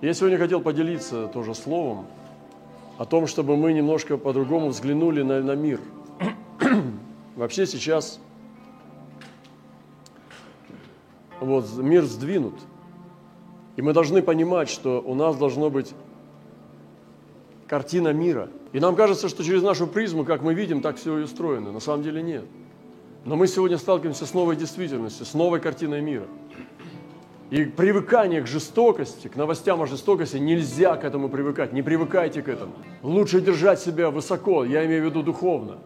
Я сегодня хотел поделиться тоже словом о том, чтобы мы немножко по-другому взглянули на, на мир. Вообще сейчас вот, мир сдвинут. И мы должны понимать, что у нас должно быть картина мира. И нам кажется, что через нашу призму, как мы видим, так все и устроено. На самом деле нет. Но мы сегодня сталкиваемся с новой действительностью, с новой картиной мира. И привыкание к жестокости, к новостям о жестокости, нельзя к этому привыкать. Не привыкайте к этому. Лучше держать себя высоко, я имею в виду духовно.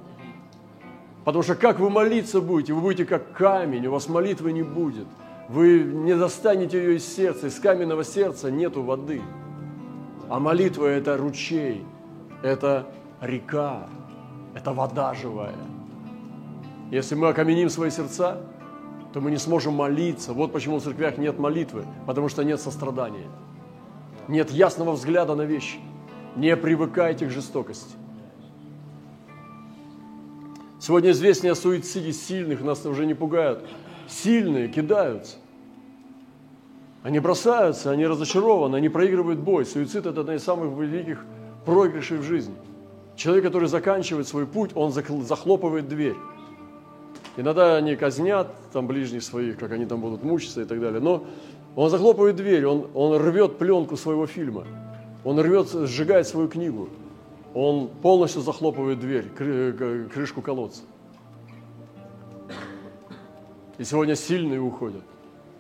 Потому что как вы молиться будете, вы будете как камень, у вас молитвы не будет. Вы не достанете ее из сердца, из каменного сердца нету воды. А молитва – это ручей, это река, это вода живая. Если мы окаменим свои сердца, то мы не сможем молиться. Вот почему в церквях нет молитвы, потому что нет сострадания. Нет ясного взгляда на вещи. Не привыкайте к жестокости. Сегодня известнее о суициде сильных, нас уже не пугают. Сильные кидаются. Они бросаются, они разочарованы, они проигрывают бой. Суицид – это одна из самых великих проигрышей в жизни. Человек, который заканчивает свой путь, он захлопывает дверь. Иногда они казнят там ближних своих, как они там будут мучиться и так далее. Но он захлопывает дверь, он, он рвет пленку своего фильма, он рвет, сжигает свою книгу, он полностью захлопывает дверь, крышку колодца. И сегодня сильные уходят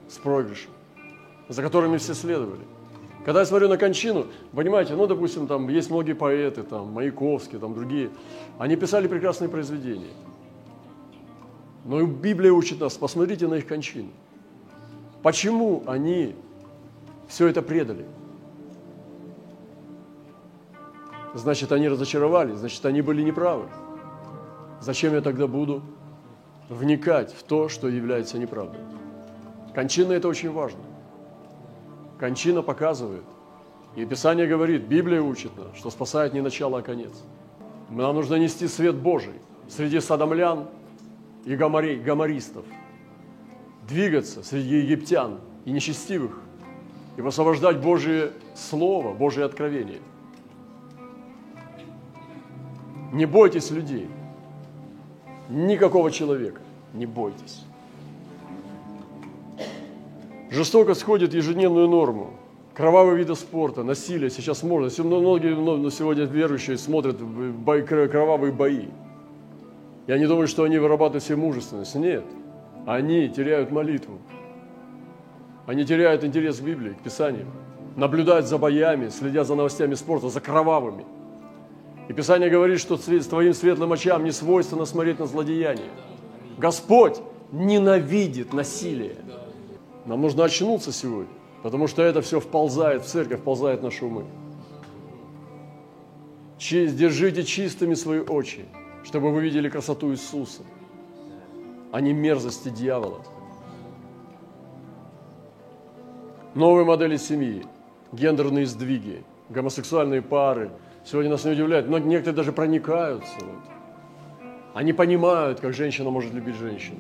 с проигрышем, за которыми все следовали. Когда я смотрю на кончину, понимаете, ну, допустим, там есть многие поэты, там, Маяковский, там, другие, они писали прекрасные произведения – но и Библия учит нас, посмотрите на их кончину. Почему они все это предали? Значит, они разочаровались, значит, они были неправы. Зачем я тогда буду вникать в то, что является неправдой? Кончина – это очень важно. Кончина показывает. И Писание говорит, Библия учит нас, что спасает не начало, а конец. Нам нужно нести свет Божий среди садомлян, и гоморей, гомористов, двигаться среди египтян и нечестивых и высвобождать Божие Слово, Божие откровение. Не бойтесь людей, никакого человека, не бойтесь. Жестокость сходит ежедневную норму. Кровавые виды спорта, насилие сейчас можно. Многие сегодня верующие смотрят бои, кровавые бои. Я не думаю, что они вырабатывают себе мужественность. Нет. Они теряют молитву. Они теряют интерес к Библии, к Писанию. Наблюдают за боями, следят за новостями спорта, за кровавыми. И Писание говорит, что твоим светлым очам не свойственно смотреть на злодеяние. Господь ненавидит насилие. Нам нужно очнуться сегодня, потому что это все вползает в церковь, вползает в наши умы. Держите чистыми свои очи, чтобы вы видели красоту Иисуса, а не мерзости дьявола. Новые модели семьи, гендерные сдвиги, гомосексуальные пары. Сегодня нас не удивляет, но некоторые даже проникаются. Вот. Они понимают, как женщина может любить женщину.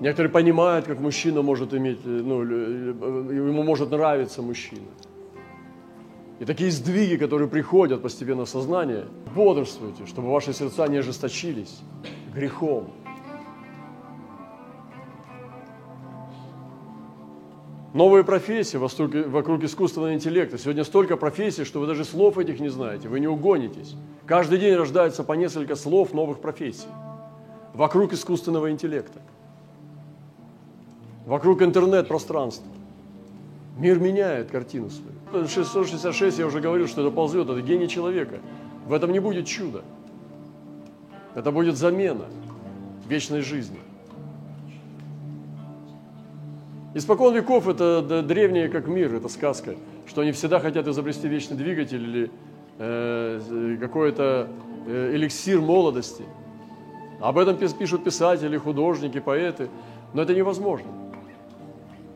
Некоторые понимают, как мужчина может иметь, ну, ему может нравиться мужчина. И такие сдвиги, которые приходят постепенно в сознание, бодрствуйте, чтобы ваши сердца не ожесточились грехом. Новые профессии вокруг, искусственного интеллекта. Сегодня столько профессий, что вы даже слов этих не знаете, вы не угонитесь. Каждый день рождается по несколько слов новых профессий. Вокруг искусственного интеллекта. Вокруг интернет-пространства. Мир меняет картину свою. 666, я уже говорил, что это ползет, это гений человека. В этом не будет чуда. Это будет замена вечной жизни. Испокон веков это древнее как мир, это сказка, что они всегда хотят изобрести вечный двигатель или э, какой-то э, эликсир молодости. Об этом пишут писатели, художники, поэты, но это невозможно.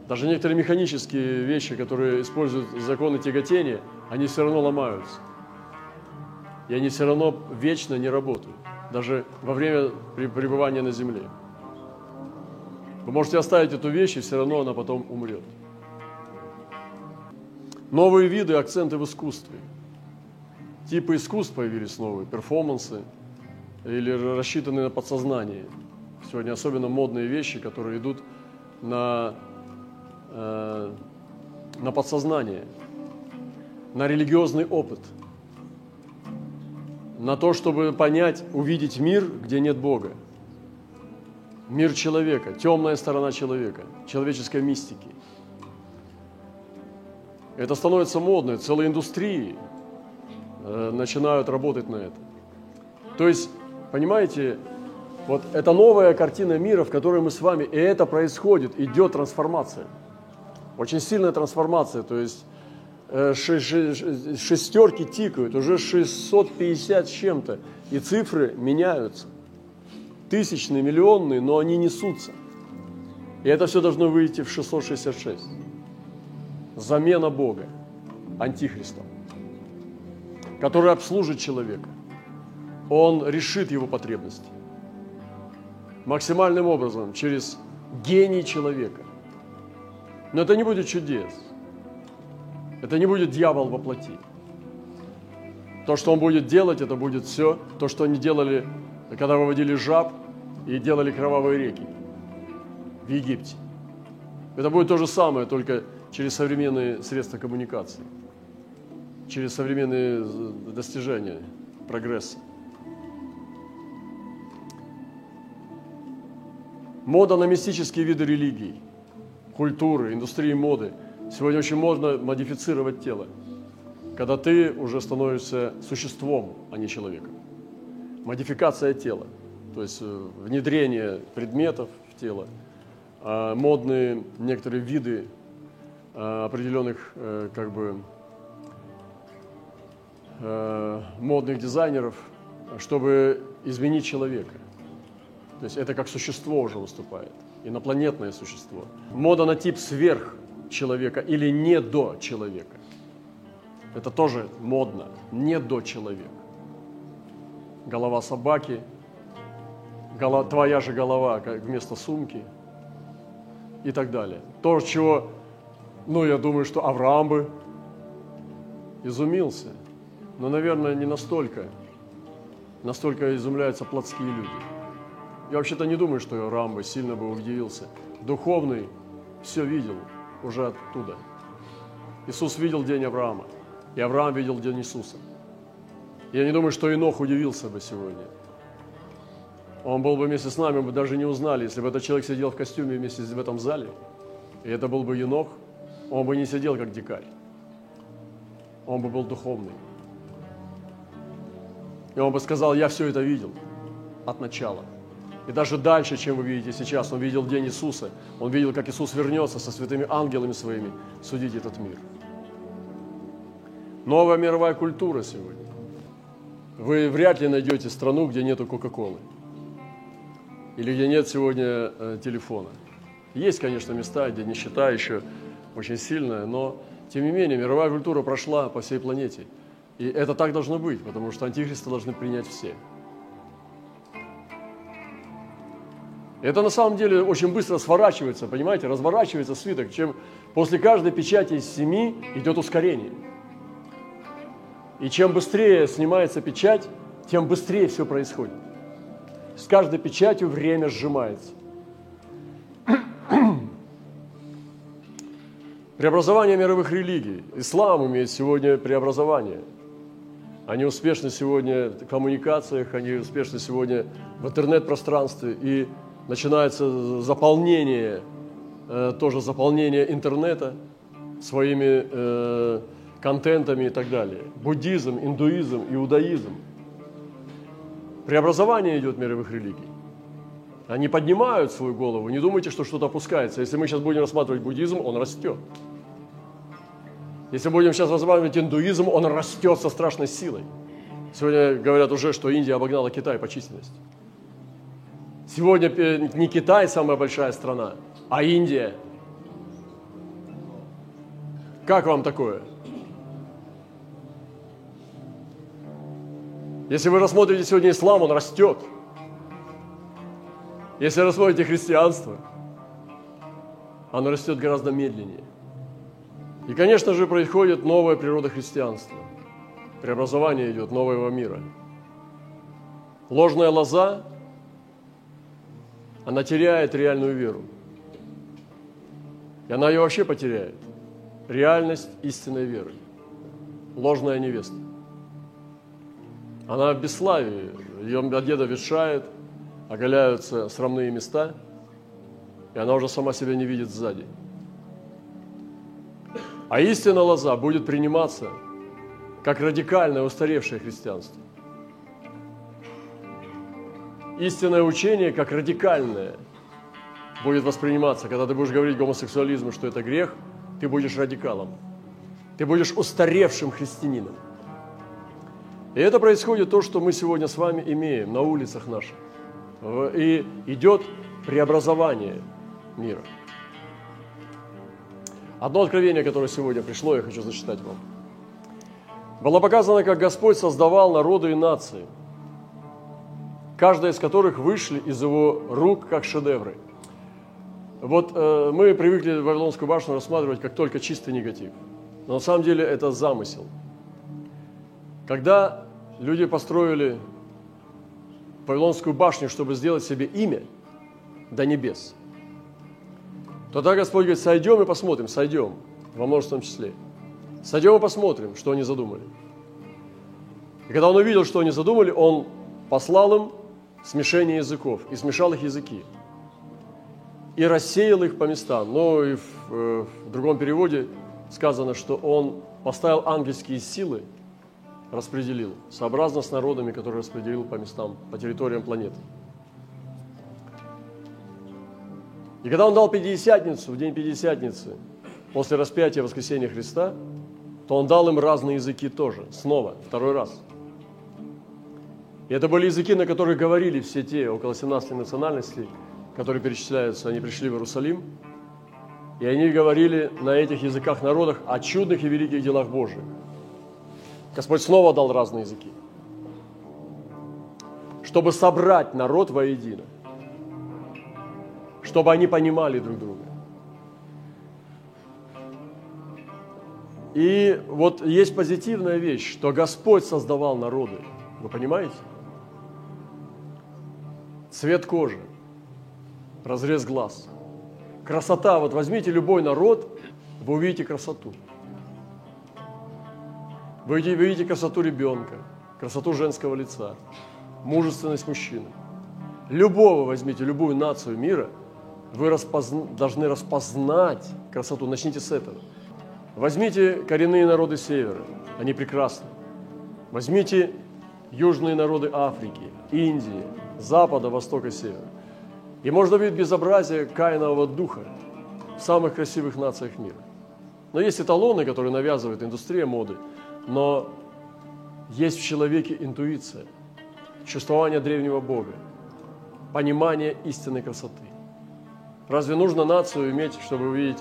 Даже некоторые механические вещи, которые используют законы тяготения, они все равно ломаются. И они все равно вечно не работают, даже во время пребывания на земле. Вы можете оставить эту вещь, и все равно она потом умрет. Новые виды, акценты в искусстве. Типы искусств появились новые, перформансы или рассчитанные на подсознание. Сегодня особенно модные вещи, которые идут на, э, на подсознание, на религиозный опыт, на то, чтобы понять, увидеть мир, где нет Бога. Мир человека, темная сторона человека, человеческой мистики. Это становится модно, целые индустрии э, начинают работать на это. То есть, понимаете, вот это новая картина мира, в которой мы с вами, и это происходит, идет трансформация. Очень сильная трансформация, то есть э, шестерки тикают, уже 650 с чем-то, и цифры меняются. Тысячные, миллионные, но они несутся. И это все должно выйти в 666 замена Бога, антихриста, который обслужит человека. Он решит его потребности максимальным образом через гений человека. Но это не будет чудес. Это не будет дьявол во плоти. То, что он будет делать, это будет все то, что они делали, когда выводили жаб и делали кровавые реки в Египте. Это будет то же самое, только через современные средства коммуникации, через современные достижения прогресса. Мода на мистические виды религий, культуры, индустрии моды. Сегодня очень можно модифицировать тело, когда ты уже становишься существом, а не человеком. Модификация тела, то есть э, внедрение предметов в тело, а модные некоторые виды Э, определенных э, как бы э, модных дизайнеров, чтобы изменить человека. То есть это как существо уже выступает, инопланетное существо. Мода на тип сверх человека или не до человека. Это тоже модно, не до человека. Голова собаки, голова, твоя же голова как вместо сумки и так далее. То, чего ну, я думаю, что Авраам бы изумился. Но, наверное, не настолько. Настолько изумляются плотские люди. Я вообще-то не думаю, что Авраам бы сильно бы удивился. Духовный все видел уже оттуда. Иисус видел день Авраама, и Авраам видел день Иисуса. Я не думаю, что Инох удивился бы сегодня. Он был бы вместе с нами, мы бы даже не узнали, если бы этот человек сидел в костюме вместе в этом зале, и это был бы Енох – он бы не сидел как дикарь. Он бы был духовный. И он бы сказал, я все это видел от начала. И даже дальше, чем вы видите сейчас, он видел день Иисуса. Он видел, как Иисус вернется со святыми ангелами своими судить этот мир. Новая мировая культура сегодня. Вы вряд ли найдете страну, где нету Кока-Колы. Или где нет сегодня э, телефона. Есть, конечно, места, где нищета еще очень сильная, но тем не менее мировая культура прошла по всей планете. И это так должно быть, потому что антихриста должны принять все. Это на самом деле очень быстро сворачивается, понимаете, разворачивается свиток, чем после каждой печати из семи идет ускорение. И чем быстрее снимается печать, тем быстрее все происходит. С каждой печатью время сжимается. Преобразование мировых религий. Ислам имеет сегодня преобразование. Они успешны сегодня в коммуникациях, они успешны сегодня в интернет-пространстве. И начинается заполнение, э, тоже заполнение интернета своими э, контентами и так далее. Буддизм, индуизм, иудаизм. Преобразование идет мировых религий. Они поднимают свою голову. Не думайте, что что-то опускается. Если мы сейчас будем рассматривать буддизм, он растет. Если будем сейчас рассматривать индуизм, он растет со страшной силой. Сегодня говорят уже, что Индия обогнала Китай по численности. Сегодня не Китай самая большая страна, а Индия. Как вам такое? Если вы рассмотрите сегодня ислам, он растет – если рассмотрите христианство, оно растет гораздо медленнее. И, конечно же, происходит новая природа христианства. Преобразование идет нового мира. Ложная лоза, она теряет реальную веру. И она ее вообще потеряет. Реальность истинной веры. Ложная невеста. Она в бесславии. Ее одежда ветшает, оголяются срамные места, и она уже сама себя не видит сзади. А истинная лоза будет приниматься как радикальное устаревшее христианство. Истинное учение как радикальное будет восприниматься. Когда ты будешь говорить гомосексуализму, что это грех, ты будешь радикалом. Ты будешь устаревшим христианином. И это происходит то, что мы сегодня с вами имеем на улицах наших. И идет преобразование мира. Одно откровение, которое сегодня пришло, я хочу зачитать вам. Было показано, как Господь создавал народы и нации, каждая из которых вышли из его рук как шедевры. Вот э, мы привыкли Вавилонскую башню рассматривать как только чистый негатив. Но на самом деле это замысел. Когда люди построили Вавилонскую башню, чтобы сделать себе имя до небес – Тогда Господь говорит, сойдем и посмотрим, сойдем, во множественном числе. Сойдем и посмотрим, что они задумали. И когда он увидел, что они задумали, он послал им смешение языков и смешал их языки. И рассеял их по местам. Но и в, э, в другом переводе сказано, что он поставил ангельские силы, распределил, сообразно с народами, которые распределил по местам, по территориям планеты. И когда он дал Пятидесятницу, в день Пятидесятницы, после распятия воскресения Христа, то он дал им разные языки тоже, снова, второй раз. И это были языки, на которых говорили все те около 17 национальностей, которые перечисляются, они пришли в Иерусалим, и они говорили на этих языках народах о чудных и великих делах Божьих. Господь снова дал разные языки, чтобы собрать народ воедино чтобы они понимали друг друга. И вот есть позитивная вещь, что Господь создавал народы. Вы понимаете? Цвет кожи, разрез глаз, красота. Вот возьмите любой народ, вы увидите красоту. Вы увидите красоту ребенка, красоту женского лица, мужественность мужчины. Любого возьмите, любую нацию мира – вы распозна, должны распознать красоту. Начните с этого. Возьмите коренные народы Севера, они прекрасны. Возьмите южные народы Африки, Индии, Запада, Востока, Севера. И можно видеть безобразие каинового духа в самых красивых нациях мира. Но есть эталоны, которые навязывает индустрия моды, но есть в человеке интуиция, чувствование древнего Бога, понимание истинной красоты. Разве нужно нацию иметь, чтобы увидеть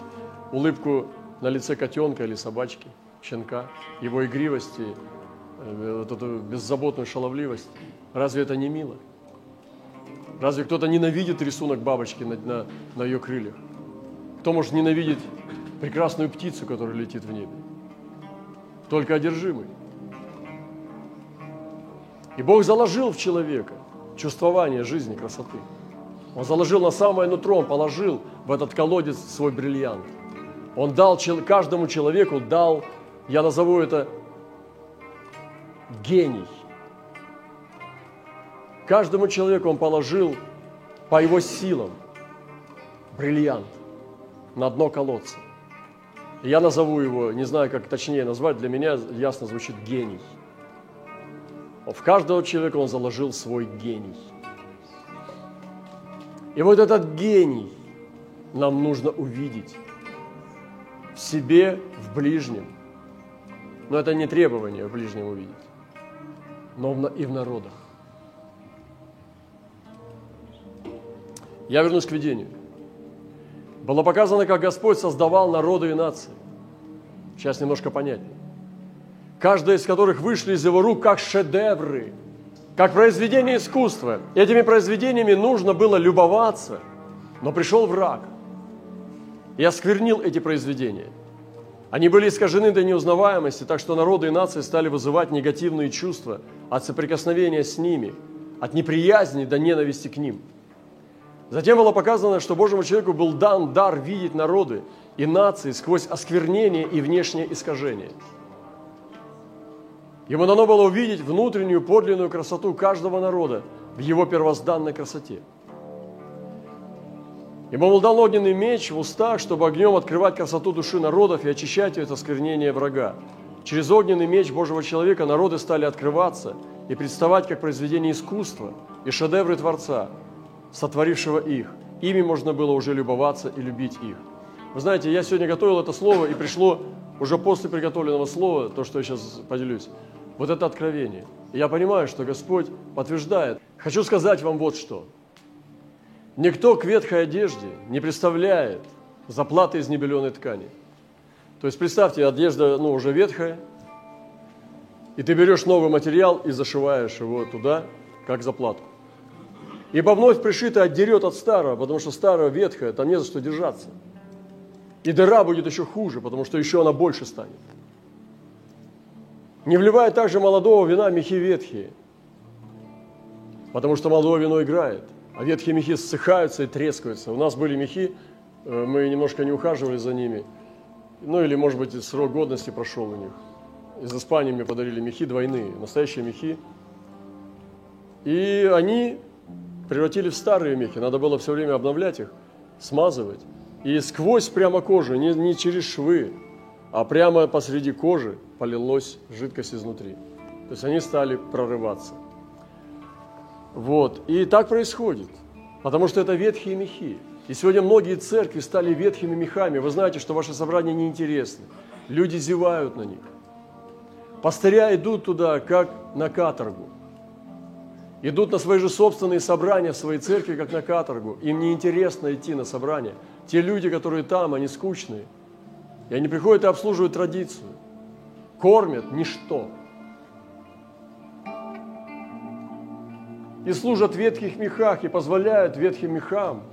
улыбку на лице котенка или собачки, щенка, его игривости, э, вот эту беззаботную шаловливость? Разве это не мило? Разве кто-то ненавидит рисунок бабочки на, на, на ее крыльях? Кто может ненавидеть прекрасную птицу, которая летит в небе? Только одержимый. И Бог заложил в человека чувствование жизни, красоты. Он заложил на самое нутро, он положил в этот колодец свой бриллиант. Он дал каждому человеку, дал, я назову это гений. Каждому человеку он положил по его силам бриллиант на дно колодца. я назову его, не знаю, как точнее назвать, для меня ясно звучит гений. В каждого человека он заложил свой гений – и вот этот гений нам нужно увидеть в себе, в ближнем. Но это не требование в ближнем увидеть, но и в народах. Я вернусь к видению. Было показано, как Господь создавал народы и нации. Сейчас немножко понятнее. Каждая из которых вышли из его рук как шедевры – как произведение искусства. Этими произведениями нужно было любоваться, но пришел враг и осквернил эти произведения. Они были искажены до неузнаваемости, так что народы и нации стали вызывать негативные чувства от соприкосновения с ними, от неприязни до ненависти к ним. Затем было показано, что Божьему человеку был дан дар видеть народы и нации сквозь осквернение и внешнее искажение. Ему дано было увидеть внутреннюю подлинную красоту каждого народа в его первозданной красоте – Ему был дан огненный меч в устах, чтобы огнем открывать красоту души народов и очищать ее от осквернения врага. Через огненный меч Божьего человека народы стали открываться и представать как произведение искусства и шедевры Творца, сотворившего их. Ими можно было уже любоваться и любить их. Вы знаете, я сегодня готовил это слово, и пришло уже после приготовленного слова, то, что я сейчас поделюсь, вот это откровение. И я понимаю, что Господь подтверждает. Хочу сказать вам вот что – Никто к ветхой одежде не представляет заплаты из небеленой ткани. То есть представьте, одежда ну, уже ветхая, и ты берешь новый материал и зашиваешь его туда, как заплатку. Ибо вновь пришитое отдерет от старого, потому что старое ветхое, там не за что держаться. И дыра будет еще хуже, потому что еще она больше станет. Не вливая также молодого вина мехи ветхие, потому что молодое вино играет а ветхие мехи ссыхаются и трескаются. У нас были мехи, э, мы немножко не ухаживали за ними, ну или, может быть, срок годности прошел у них. Из Испании мне подарили мехи двойные, настоящие мехи. И они превратили в старые мехи, надо было все время обновлять их, смазывать. И сквозь прямо кожу, не, не через швы, а прямо посреди кожи полилась жидкость изнутри. То есть они стали прорываться. Вот. И так происходит, потому что это ветхие мехи. И сегодня многие церкви стали ветхими мехами. Вы знаете, что ваши собрания неинтересны. Люди зевают на них. Пастыря идут туда, как на каторгу. Идут на свои же собственные собрания в своей церкви, как на каторгу. Им неинтересно идти на собрания. Те люди, которые там, они скучные. И они приходят и обслуживают традицию. Кормят ничто. и служат в ветхих мехах и позволяют ветхим мехам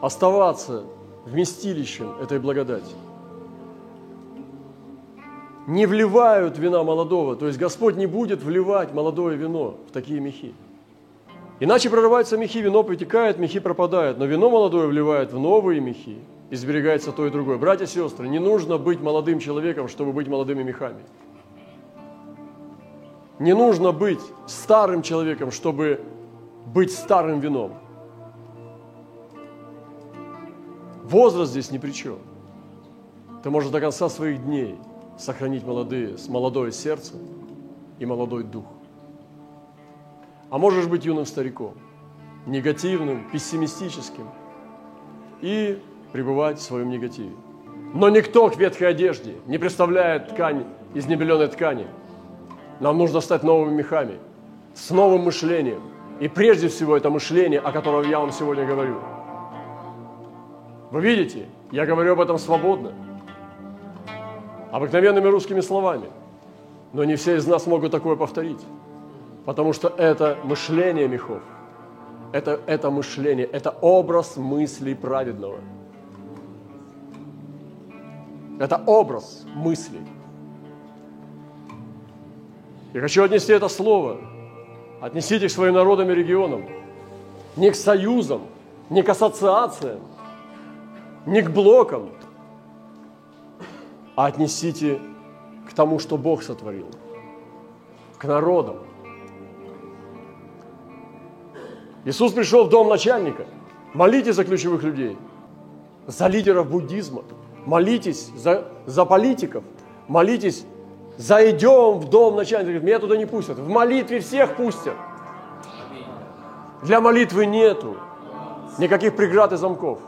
оставаться вместилищем этой благодати. Не вливают вина молодого, то есть Господь не будет вливать молодое вино в такие мехи. Иначе прорываются мехи, вино притекает, мехи пропадают, но вино молодое вливает в новые мехи, и то и другое. Братья и сестры, не нужно быть молодым человеком, чтобы быть молодыми мехами. Не нужно быть старым человеком, чтобы быть старым вином. Возраст здесь ни при чем. Ты можешь до конца своих дней сохранить молодые, молодое сердце и молодой дух. А можешь быть юным стариком, негативным, пессимистическим и пребывать в своем негативе. Но никто к ветхой одежде не представляет ткань из небеленой ткани – нам нужно стать новыми мехами, с новым мышлением. И прежде всего это мышление, о котором я вам сегодня говорю. Вы видите, я говорю об этом свободно, обыкновенными русскими словами. Но не все из нас могут такое повторить, потому что это мышление мехов. Это, это мышление, это образ мыслей праведного. Это образ мыслей. Я хочу отнести это слово. Отнесите к своим народам и регионам. Не к союзам, не к ассоциациям, не к блокам, а отнесите к тому, что Бог сотворил, к народам. Иисус пришел в дом начальника. Молитесь за ключевых людей, за лидеров буддизма, молитесь за, за политиков, молитесь Зайдем в дом начальника, меня туда не пустят. В молитве всех пустят. Для молитвы нету никаких преград и замков.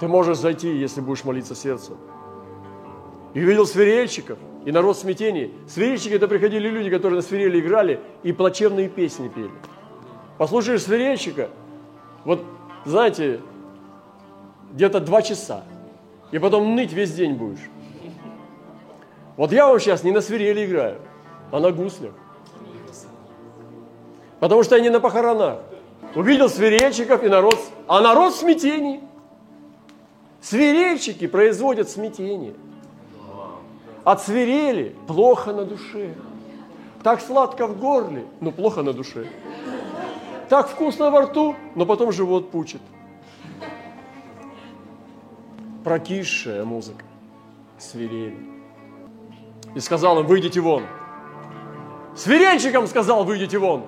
Ты можешь зайти, если будешь молиться сердцем. И увидел свирельщиков, и народ в смятении. Свирельщики – это приходили люди, которые на свирели играли и плачевные песни пели. Послушаешь свирельщика, вот, знаете, где-то два часа, и потом ныть весь день будешь. Вот я вам сейчас не на свирели играю, а на гуслях. Потому что я не на похоронах. Увидел свирельщиков и народ, а народ в смятении. Свирельщики производят смятение. Отсвирели, плохо на душе. Так сладко в горле, но плохо на душе. Так вкусно во рту, но потом живот пучит. Прокисшая музыка, свирели. И сказал им, выйдите вон. Свирельщикам сказал, выйдите вон.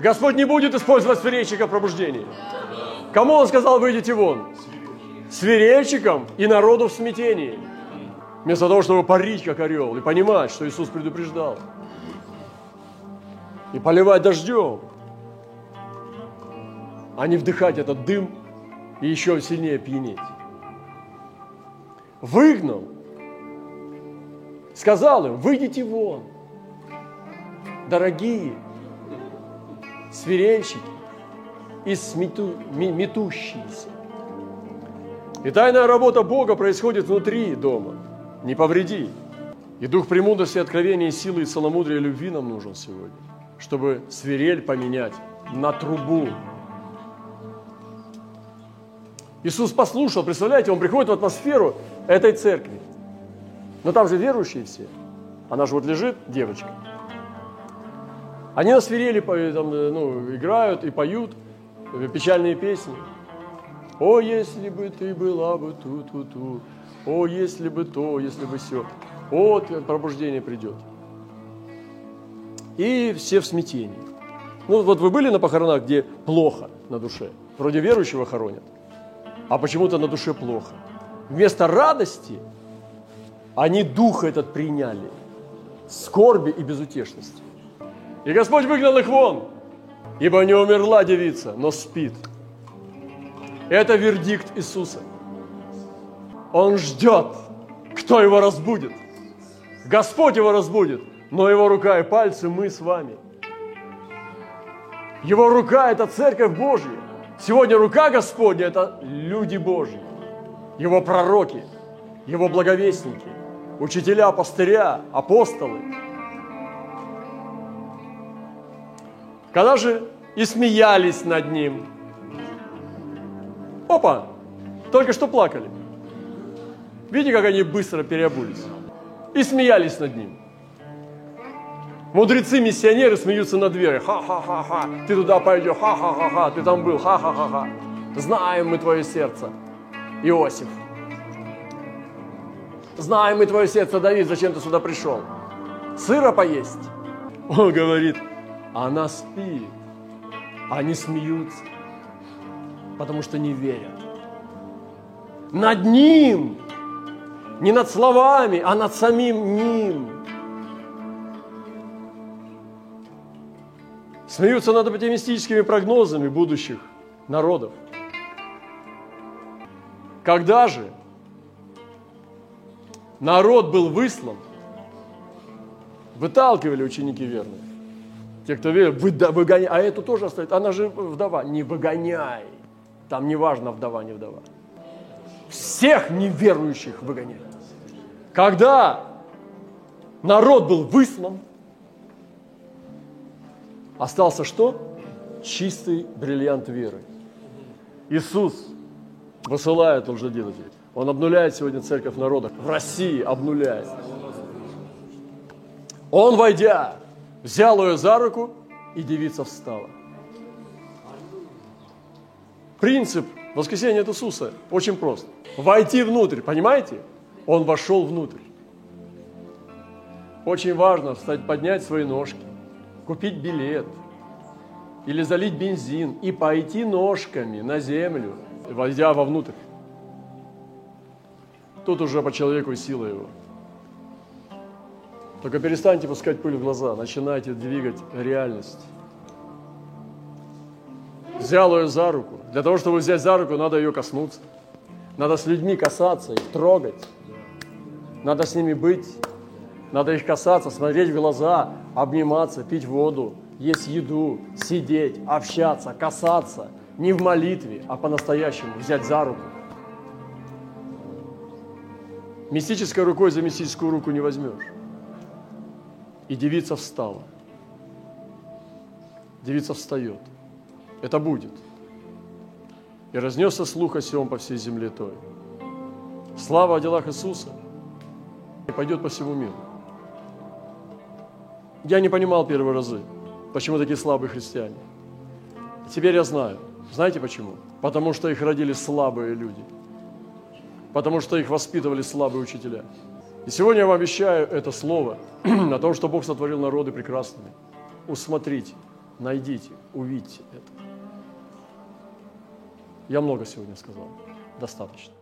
Господь не будет использовать свирельщика в пробуждении. Кому он сказал, выйдите вон? Свирельщикам и народу в смятении. Вместо того, чтобы парить, как орел, и понимать, что Иисус предупреждал. И поливать дождем. А не вдыхать этот дым и еще сильнее пьянеть. Выгнал. Сказал им, выйдите вон. Дорогие свирельщики и смету, метущиеся. И тайная работа Бога происходит внутри дома. Не повреди. И дух премудрости, откровения, силы и целомудрия любви нам нужен сегодня, чтобы свирель поменять на трубу. Иисус послушал, представляете, Он приходит в атмосферу этой церкви. Но там же верующие все. Она же вот лежит, девочка. Они на свирели там, ну, играют и поют печальные песни. О, если бы ты была бы ту-ту-ту, о, если бы то, если бы все. Вот пробуждение придет. И все в смятении. Ну, вот вы были на похоронах, где плохо на душе? Вроде верующего хоронят, а почему-то на душе плохо. Вместо радости они дух этот приняли, скорби и безутешности. И Господь выгнал их вон, ибо не умерла девица, но спит. Это вердикт Иисуса. Он ждет, кто его разбудит. Господь его разбудит, но его рука и пальцы мы с вами. Его рука – это Церковь Божья. Сегодня рука Господня – это люди Божьи, Его пророки, Его благовестники, учителя, пастыря, апостолы. Когда же и смеялись над Ним – Опа! Только что плакали. Видите, как они быстро переобулись? И смеялись над ним. Мудрецы-миссионеры смеются над верой. Ха-ха-ха-ха. Ты туда пойдешь. Ха-ха-ха-ха. Ты там был. Ха-ха-ха-ха. Знаем мы твое сердце. Иосиф. Знаем мы твое сердце, Давид, зачем ты сюда пришел? Сыра поесть? Он говорит, она спит. Они смеются потому что не верят. Над Ним, не над словами, а над самим Ним. Смеются над оптимистическими прогнозами будущих народов. Когда же народ был выслан, выталкивали ученики верные. Те, кто верит, выгоняй, а эту тоже оставить. Она же вдова. Не выгоняй. Там не важно вдова, не вдова. Всех неверующих выгоняют. Когда народ был выслан, остался что? Чистый бриллиант веры. Иисус высылает лжеделателей. Он обнуляет сегодня церковь народа. В России обнуляет. Он, войдя, взял ее за руку, и девица встала. Принцип воскресения от Иисуса очень прост. Войти внутрь, понимаете? Он вошел внутрь. Очень важно встать, поднять свои ножки, купить билет или залить бензин и пойти ножками на землю, войдя вовнутрь. Тут уже по человеку сила его. Только перестаньте пускать пыль в глаза, начинайте двигать реальность взял ее за руку. Для того, чтобы взять за руку, надо ее коснуться. Надо с людьми касаться, их трогать. Надо с ними быть. Надо их касаться, смотреть в глаза, обниматься, пить воду, есть еду, сидеть, общаться, касаться. Не в молитве, а по-настоящему взять за руку. Мистической рукой за мистическую руку не возьмешь. И девица встала. Девица встает. Это будет. И разнесся слух о сем по всей земле той. Слава о делах Иисуса пойдет по всему миру. Я не понимал первые разы, почему такие слабые христиане. Теперь я знаю. Знаете почему? Потому что их родили слабые люди. Потому что их воспитывали слабые учителя. И сегодня я вам обещаю это слово о том, что Бог сотворил народы прекрасными. Усмотрите, найдите, увидьте это. Я много сегодня сказал. Достаточно.